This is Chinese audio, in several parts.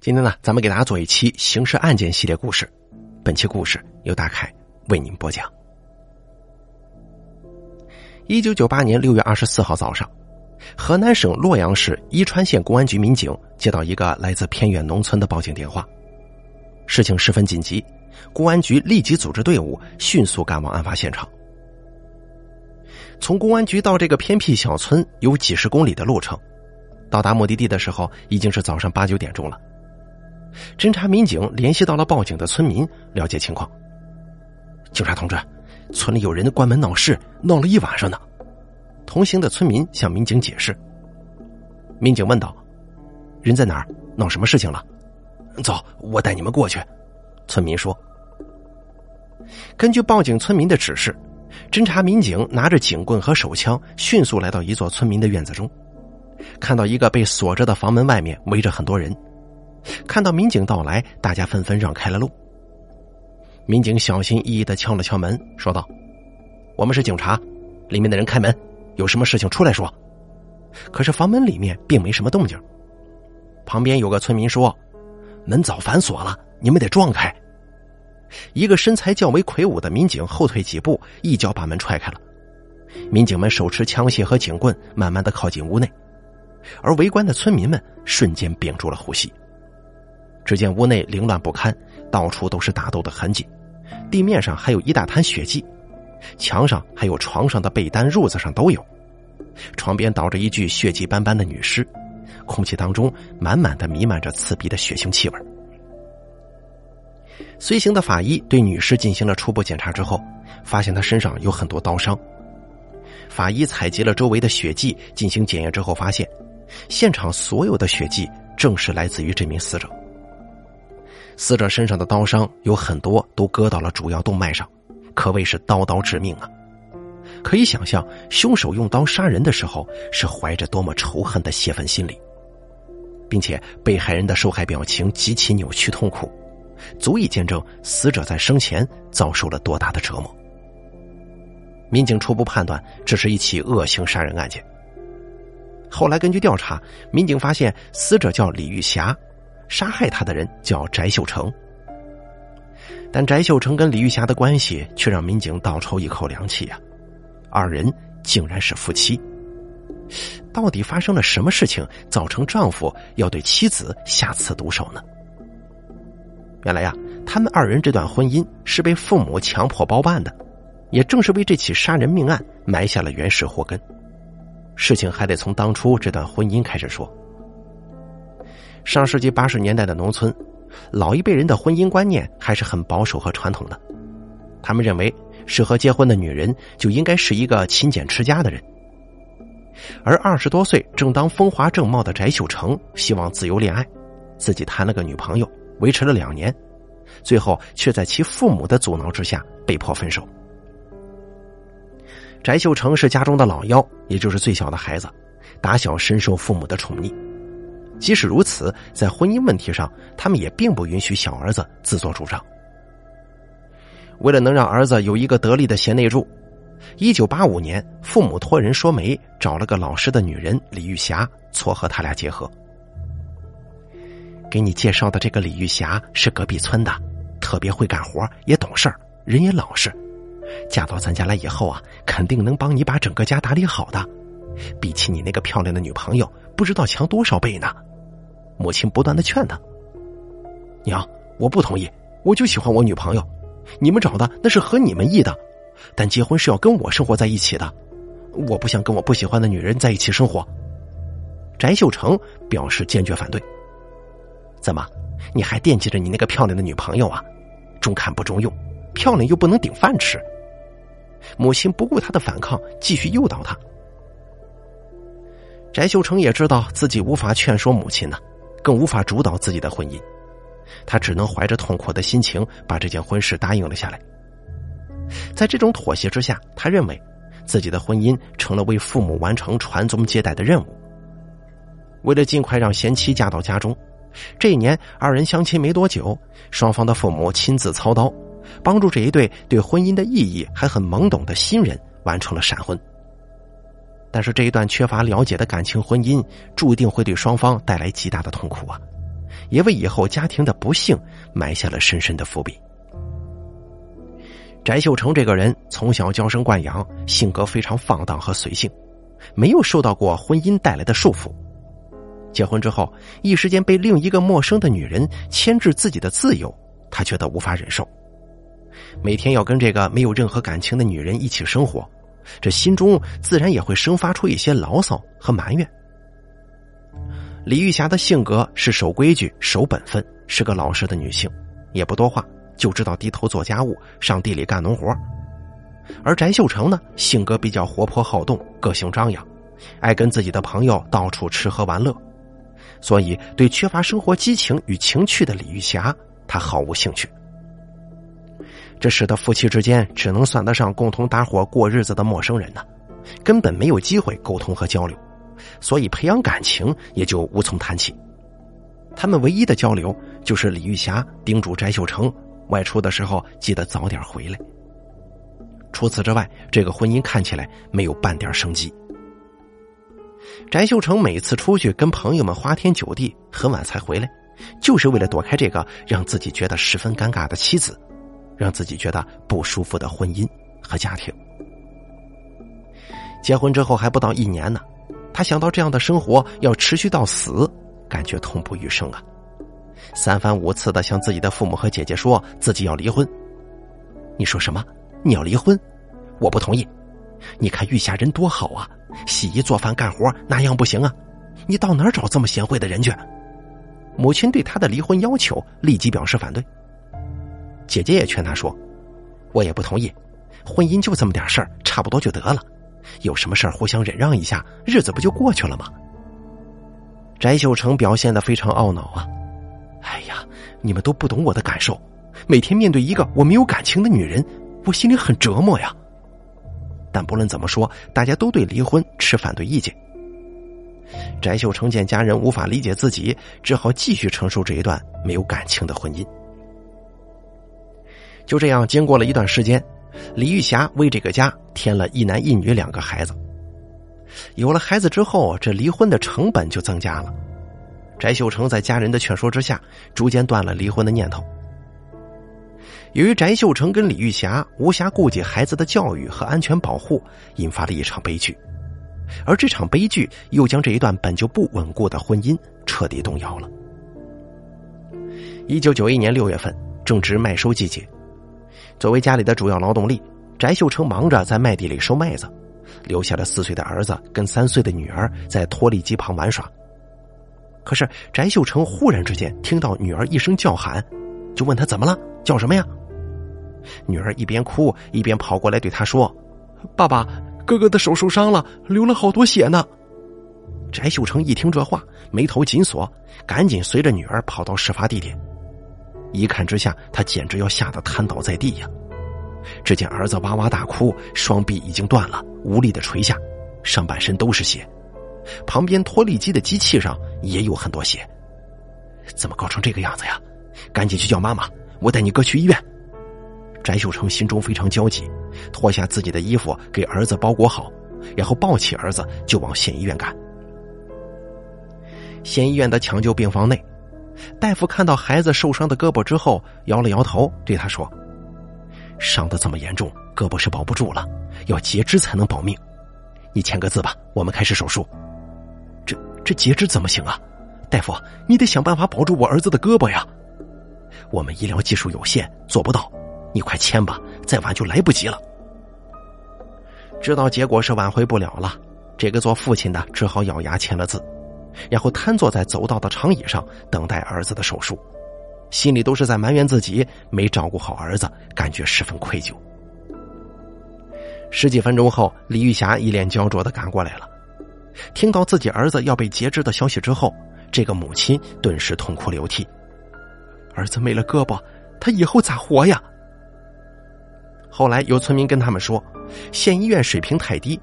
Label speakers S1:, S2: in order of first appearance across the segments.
S1: 今天呢，咱们给大家做一期刑事案件系列故事。本期故事由大凯为您播讲。一九九八年六月二十四号早上，河南省洛阳市伊川县公安局民警接到一个来自偏远农村的报警电话，事情十分紧急，公安局立即组织队伍迅速赶往案发现场。从公安局到这个偏僻小村有几十公里的路程，到达目的地的时候已经是早上八九点钟了。侦查民警联系到了报警的村民，了解情况。警察同志，村里有人关门闹事，闹了一晚上呢。同行的村民向民警解释。民警问道：“人在哪儿？闹什么事情了？”走，我带你们过去。村民说。根据报警村民的指示，侦查民警拿着警棍和手枪，迅速来到一座村民的院子中，看到一个被锁着的房门外面围着很多人。看到民警到来，大家纷纷让开了路。民警小心翼翼的敲了敲门，说道：“我们是警察，里面的人开门，有什么事情出来说。”可是房门里面并没什么动静。旁边有个村民说：“门早反锁了，你们得撞开。”一个身材较为魁梧的民警后退几步，一脚把门踹开了。民警们手持枪械和警棍，慢慢的靠近屋内，而围观的村民们瞬间屏住了呼吸。只见屋内凌乱不堪，到处都是打斗的痕迹，地面上还有一大滩血迹，墙上还有床上的被单、褥子上都有，床边倒着一具血迹斑斑的女尸，空气当中满满的弥漫着刺鼻的血腥气味。随行的法医对女尸进行了初步检查之后，发现她身上有很多刀伤。法医采集了周围的血迹进行检验之后，发现现场所有的血迹正是来自于这名死者。死者身上的刀伤有很多都割到了主要动脉上，可谓是刀刀致命啊！可以想象，凶手用刀杀人的时候是怀着多么仇恨的泄愤心理，并且被害人的受害表情极其扭曲痛苦，足以见证死者在生前遭受了多大的折磨。民警初步判断，这是一起恶性杀人案件。后来根据调查，民警发现死者叫李玉霞。杀害他的人叫翟秀成，但翟秀成跟李玉霞的关系却让民警倒抽一口凉气呀！二人竟然是夫妻，到底发生了什么事情，造成丈夫要对妻子下此毒手呢？原来呀，他们二人这段婚姻是被父母强迫包办的，也正是为这起杀人命案埋下了原始祸根。事情还得从当初这段婚姻开始说。上世纪八十年代的农村，老一辈人的婚姻观念还是很保守和传统的。他们认为，适合结婚的女人就应该是一个勤俭持家的人。而二十多岁正当风华正茂的翟秀成希望自由恋爱，自己谈了个女朋友，维持了两年，最后却在其父母的阻挠之下被迫分手。翟秀成是家中的老幺，也就是最小的孩子，打小深受父母的宠溺。即使如此，在婚姻问题上，他们也并不允许小儿子自作主张。为了能让儿子有一个得力的贤内助，一九八五年，父母托人说媒，找了个老实的女人李玉霞撮合他俩结合。给你介绍的这个李玉霞是隔壁村的，特别会干活，也懂事儿，人也老实。嫁到咱家来以后啊，肯定能帮你把整个家打理好的，比起你那个漂亮的女朋友，不知道强多少倍呢。母亲不断的劝他：“娘，我不同意，我就喜欢我女朋友，你们找的那是合你们意的，但结婚是要跟我生活在一起的，我不想跟我不喜欢的女人在一起生活。”翟秀成表示坚决反对。怎么，你还惦记着你那个漂亮的女朋友啊？中看不中用，漂亮又不能顶饭吃。母亲不顾他的反抗，继续诱导他。翟秀成也知道自己无法劝说母亲呢。更无法主导自己的婚姻，他只能怀着痛苦的心情把这件婚事答应了下来。在这种妥协之下，他认为自己的婚姻成了为父母完成传宗接代的任务。为了尽快让贤妻嫁到家中，这一年二人相亲没多久，双方的父母亲自操刀，帮助这一对对婚姻的意义还很懵懂的新人完成了闪婚。但是这一段缺乏了解的感情婚姻，注定会对双方带来极大的痛苦啊！也为以后家庭的不幸埋下了深深的伏笔。翟秀成这个人从小娇生惯养，性格非常放荡和随性，没有受到过婚姻带来的束缚。结婚之后，一时间被另一个陌生的女人牵制自己的自由，他觉得无法忍受。每天要跟这个没有任何感情的女人一起生活，这心中自然也会生发出一些牢骚和埋怨。李玉霞的性格是守规矩、守本分，是个老实的女性，也不多话。就知道低头做家务，上地里干农活。而翟秀成呢，性格比较活泼好动，个性张扬，爱跟自己的朋友到处吃喝玩乐，所以对缺乏生活激情与情趣的李玉霞，他毫无兴趣。这使得夫妻之间只能算得上共同搭伙过日子的陌生人呢，根本没有机会沟通和交流，所以培养感情也就无从谈起。他们唯一的交流就是李玉霞叮嘱翟秀成。外出的时候记得早点回来。除此之外，这个婚姻看起来没有半点生机。翟秀成每次出去跟朋友们花天酒地，很晚才回来，就是为了躲开这个让自己觉得十分尴尬的妻子，让自己觉得不舒服的婚姻和家庭。结婚之后还不到一年呢，他想到这样的生活要持续到死，感觉痛不欲生啊。三番五次的向自己的父母和姐姐说自己要离婚。你说什么？你要离婚？我不同意。你看玉霞人多好啊，洗衣做饭干活哪样不行啊？你到哪儿找这么贤惠的人去？母亲对他的离婚要求立即表示反对。姐姐也劝他说：“我也不同意，婚姻就这么点事儿，差不多就得了。有什么事儿互相忍让一下，日子不就过去了吗？”翟秀成表现的非常懊恼啊。哎呀，你们都不懂我的感受。每天面对一个我没有感情的女人，我心里很折磨呀。但不论怎么说，大家都对离婚持反对意见。翟秀成见家人无法理解自己，只好继续承受这一段没有感情的婚姻。就这样，经过了一段时间，李玉霞为这个家添了一男一女两个孩子。有了孩子之后，这离婚的成本就增加了。翟秀成在家人的劝说之下，逐渐断了离婚的念头。由于翟秀成跟李玉霞无暇顾及孩子的教育和安全保护，引发了一场悲剧，而这场悲剧又将这一段本就不稳固的婚姻彻底动摇了。一九九一年六月份，正值麦收季节，作为家里的主要劳动力，翟秀成忙着在麦地里收麦子，留下了四岁的儿子跟三岁的女儿在脱粒机旁玩耍。可是翟秀成忽然之间听到女儿一声叫喊，就问他怎么了，叫什么呀？女儿一边哭一边跑过来对他说：“爸爸，哥哥的手受伤了，流了好多血呢。”翟秀成一听这话，眉头紧锁，赶紧随着女儿跑到事发地点。一看之下，他简直要吓得瘫倒在地呀！只见儿子哇哇大哭，双臂已经断了，无力的垂下，上半身都是血。旁边拖犁机的机器上也有很多血，怎么搞成这个样子呀？赶紧去叫妈妈，我带你哥去医院。翟秀成心中非常焦急，脱下自己的衣服给儿子包裹好，然后抱起儿子就往县医院赶。县医院的抢救病房内，大夫看到孩子受伤的胳膊之后，摇了摇头，对他说：“伤得这么严重，胳膊是保不住了，要截肢才能保命。你签个字吧，我们开始手术。”这截肢怎么行啊？大夫，你得想办法保住我儿子的胳膊呀！我们医疗技术有限，做不到。你快签吧，再晚就来不及了。知道结果是挽回不了了，这个做父亲的只好咬牙签了字，然后瘫坐在走道的长椅上等待儿子的手术，心里都是在埋怨自己没照顾好儿子，感觉十分愧疚。十几分钟后，李玉霞一脸焦灼的赶过来了。听到自己儿子要被截肢的消息之后，这个母亲顿时痛哭流涕。儿子没了胳膊，他以后咋活呀？后来有村民跟他们说，县医院水平太低，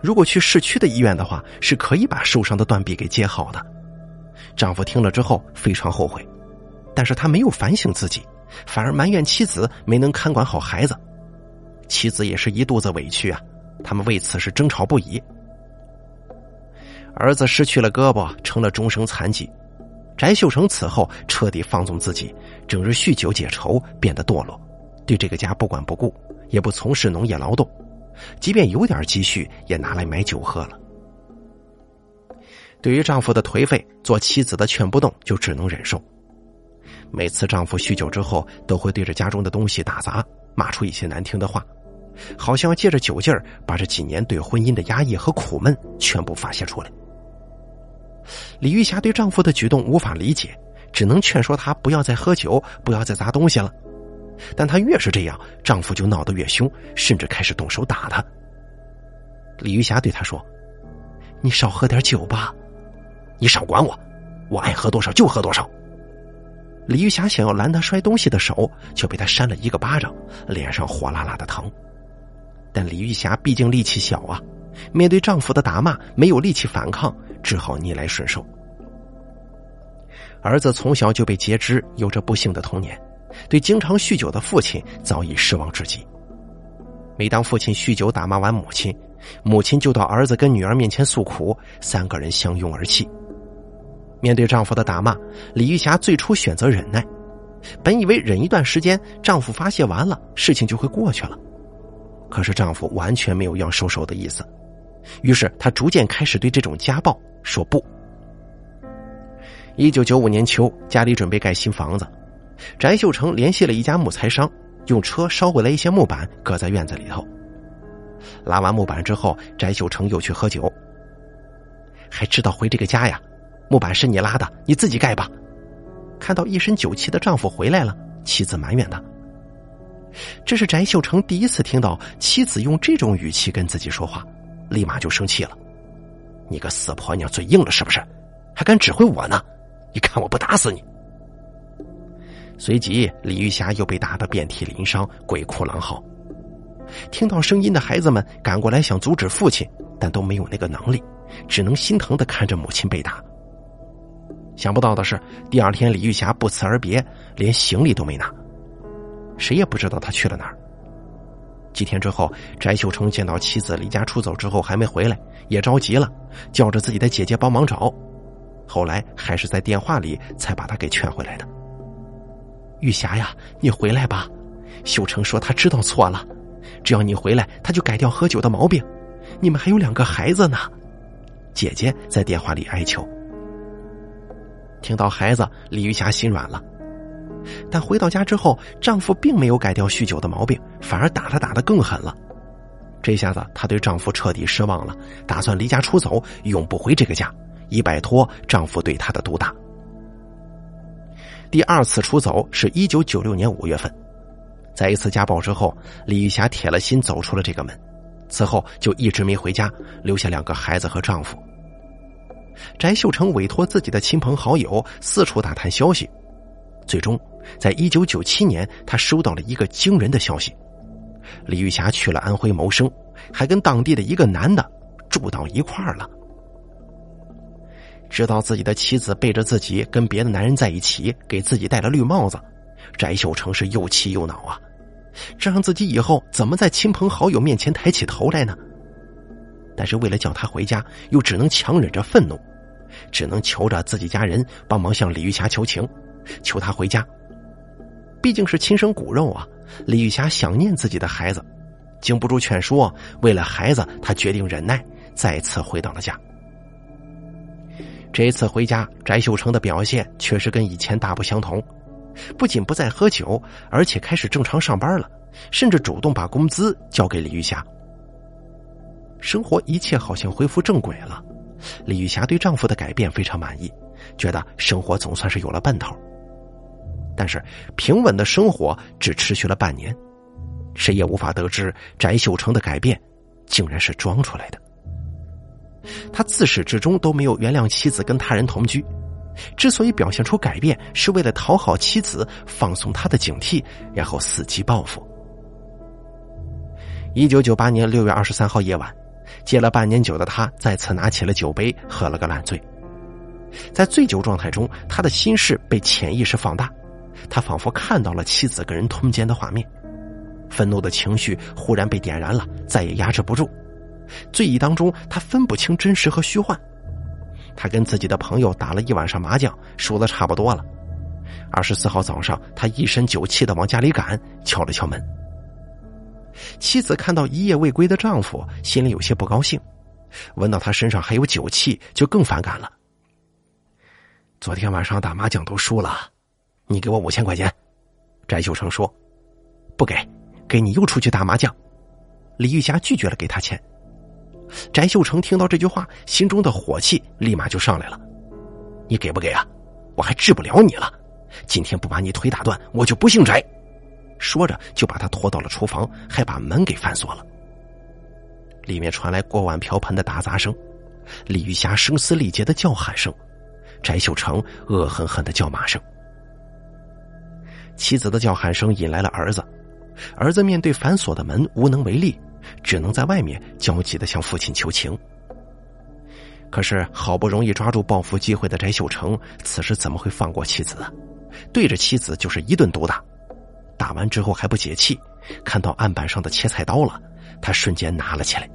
S1: 如果去市区的医院的话，是可以把受伤的断臂给接好的。丈夫听了之后非常后悔，但是他没有反省自己，反而埋怨妻子没能看管好孩子。妻子也是一肚子委屈啊，他们为此是争吵不已。儿子失去了胳膊，成了终生残疾。翟秀成此后彻底放纵自己，整日酗酒解愁，变得堕落，对这个家不管不顾，也不从事农业劳动，即便有点积蓄，也拿来买酒喝了。对于丈夫的颓废，做妻子的劝不动，就只能忍受。每次丈夫酗酒之后，都会对着家中的东西打砸，骂出一些难听的话，好像要借着酒劲儿，把这几年对婚姻的压抑和苦闷全部发泄出来。李玉霞对丈夫的举动无法理解，只能劝说他不要再喝酒，不要再砸东西了。但她越是这样，丈夫就闹得越凶，甚至开始动手打她。李玉霞对他说：“你少喝点酒吧，你少管我，我爱喝多少就喝多少。”李玉霞想要拦他摔东西的手，却被他扇了一个巴掌，脸上火辣辣的疼。但李玉霞毕竟力气小啊，面对丈夫的打骂，没有力气反抗，只好逆来顺受。儿子从小就被截肢，有着不幸的童年，对经常酗酒的父亲早已失望至极。每当父亲酗酒打骂完母亲，母亲就到儿子跟女儿面前诉苦，三个人相拥而泣。面对丈夫的打骂，李玉霞最初选择忍耐，本以为忍一段时间，丈夫发泄完了，事情就会过去了。可是丈夫完全没有要收手的意思，于是她逐渐开始对这种家暴说不。一九九五年秋，家里准备盖新房子，翟秀成联系了一家木材商，用车捎回来一些木板，搁在院子里头。拉完木板之后，翟秀成又去喝酒，还知道回这个家呀？木板是你拉的，你自己盖吧。看到一身酒气的丈夫回来了，妻子埋怨他。这是翟秀成第一次听到妻子用这种语气跟自己说话，立马就生气了：“你个死婆娘，嘴硬了是不是？还敢指挥我呢？你看我不打死你！”随即，李玉霞又被打得遍体鳞伤，鬼哭狼嚎。听到声音的孩子们赶过来想阻止父亲，但都没有那个能力，只能心疼的看着母亲被打。想不到的是，第二天李玉霞不辞而别，连行李都没拿，谁也不知道她去了哪儿。几天之后，翟秀成见到妻子离家出走之后还没回来，也着急了，叫着自己的姐姐帮忙找。后来还是在电话里才把她给劝回来的。玉霞呀，你回来吧，秀成说他知道错了，只要你回来，他就改掉喝酒的毛病。你们还有两个孩子呢，姐姐在电话里哀求。听到孩子，李玉霞心软了。但回到家之后，丈夫并没有改掉酗酒的毛病，反而打她打得更狠了。这下子，她对丈夫彻底失望了，打算离家出走，永不回这个家，以摆脱丈夫对她的毒打。第二次出走是一九九六年五月份，在一次家暴之后，李玉霞铁了心走出了这个门，此后就一直没回家，留下两个孩子和丈夫。翟秀成委托自己的亲朋好友四处打探消息，最终，在一九九七年，他收到了一个惊人的消息：李玉霞去了安徽谋生，还跟当地的一个男的住到一块儿了。知道自己的妻子背着自己跟别的男人在一起，给自己戴了绿帽子，翟秀成是又气又恼啊！这让自己以后怎么在亲朋好友面前抬起头来呢？但是为了叫他回家，又只能强忍着愤怒。只能求着自己家人帮忙向李玉霞求情，求她回家。毕竟是亲生骨肉啊！李玉霞想念自己的孩子，经不住劝说，为了孩子，她决定忍耐，再次回到了家。这一次回家，翟秀成的表现确实跟以前大不相同，不仅不再喝酒，而且开始正常上班了，甚至主动把工资交给李玉霞。生活一切好像恢复正轨了。李玉霞对丈夫的改变非常满意，觉得生活总算是有了奔头。但是平稳的生活只持续了半年，谁也无法得知翟秀成的改变竟然是装出来的。他自始至终都没有原谅妻子跟他人同居，之所以表现出改变，是为了讨好妻子，放松他的警惕，然后伺机报复。一九九八年六月二十三号夜晚。戒了半年酒的他，再次拿起了酒杯，喝了个烂醉。在醉酒状态中，他的心事被潜意识放大，他仿佛看到了妻子跟人通奸的画面，愤怒的情绪忽然被点燃了，再也压制不住。醉意当中，他分不清真实和虚幻。他跟自己的朋友打了一晚上麻将，输的差不多了。二十四号早上，他一身酒气的往家里赶，敲了敲门。妻子看到一夜未归的丈夫，心里有些不高兴，闻到他身上还有酒气，就更反感了。昨天晚上打麻将都输了，你给我五千块钱。翟秀成说：“不给，给你又出去打麻将。”李玉霞拒绝了给他钱。翟秀成听到这句话，心中的火气立马就上来了：“你给不给啊？我还治不了你了！今天不把你腿打断，我就不姓翟。”说着，就把他拖到了厨房，还把门给反锁了。里面传来锅碗瓢盆的打砸声，李玉霞声嘶力竭的叫喊声，翟秀成恶狠狠的叫骂声。妻子的叫喊声引来了儿子，儿子面对反锁的门无能为力，只能在外面焦急的向父亲求情。可是好不容易抓住报复机会的翟秀成，此时怎么会放过妻子？对着妻子就是一顿毒打。打完之后还不解气，看到案板上的切菜刀了，他瞬间拿了起来。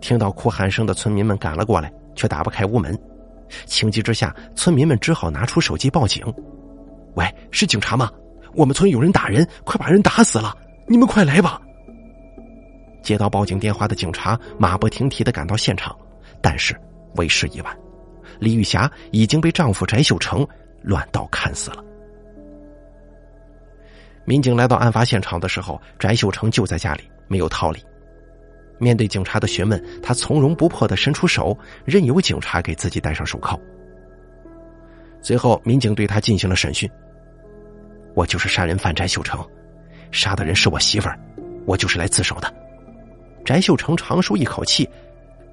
S1: 听到哭喊声的村民们赶了过来，却打不开屋门。情急之下，村民们只好拿出手机报警。“喂，是警察吗？我们村有人打人，快把人打死了！你们快来吧！”接到报警电话的警察马不停蹄的赶到现场，但是为时已晚，李玉霞已经被丈夫翟秀成乱刀砍死了。民警来到案发现场的时候，翟秀成就在家里，没有逃离。面对警察的询问，他从容不迫的伸出手，任由警察给自己戴上手铐。随后，民警对他进行了审讯。我就是杀人犯翟秀成，杀的人是我媳妇儿，我就是来自首的。翟秀成长舒一口气，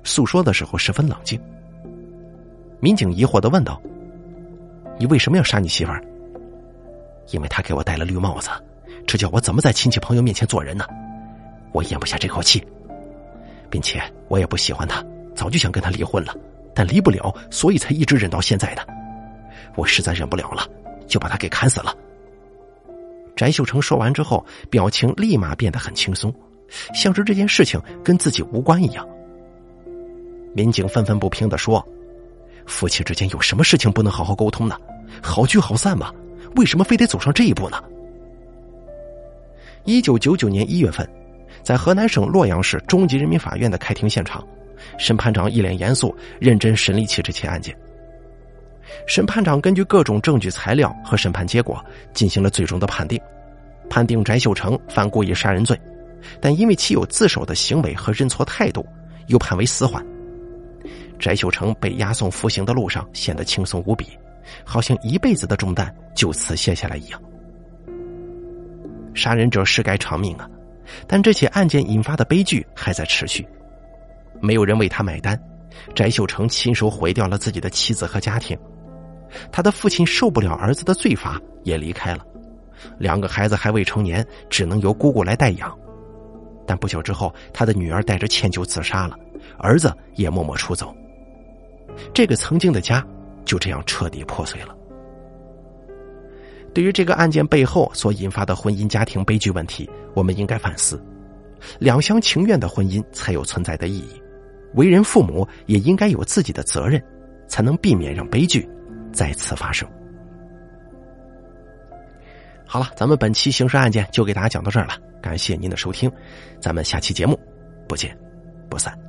S1: 诉说的时候十分冷静。民警疑惑的问道：“你为什么要杀你媳妇儿？”因为他给我戴了绿帽子，这叫我怎么在亲戚朋友面前做人呢？我咽不下这口气，并且我也不喜欢他，早就想跟他离婚了，但离不了，所以才一直忍到现在的。我实在忍不了了，就把他给砍死了。翟秀成说完之后，表情立马变得很轻松，像是这件事情跟自己无关一样。民警愤愤不平的说：“夫妻之间有什么事情不能好好沟通呢？好聚好散嘛。”为什么非得走上这一步呢？一九九九年一月份，在河南省洛阳市中级人民法院的开庭现场，审判长一脸严肃、认真审理起这起案件。审判长根据各种证据材料和审判结果进行了最终的判定，判定翟秀成犯故意杀人罪，但因为其有自首的行为和认错态度，又判为死缓。翟秀成被押送服刑的路上显得轻松无比。好像一辈子的重担就此卸下来一样。杀人者是该偿命啊，但这起案件引发的悲剧还在持续，没有人为他买单。翟秀成亲手毁掉了自己的妻子和家庭，他的父亲受不了儿子的罪罚，也离开了。两个孩子还未成年，只能由姑姑来代养。但不久之后，他的女儿带着歉疚自杀了，儿子也默默出走。这个曾经的家。就这样彻底破碎了。对于这个案件背后所引发的婚姻家庭悲剧问题，我们应该反思：两厢情愿的婚姻才有存在的意义，为人父母也应该有自己的责任，才能避免让悲剧再次发生。好了，咱们本期刑事案件就给大家讲到这儿了，感谢您的收听，咱们下期节目不见不散。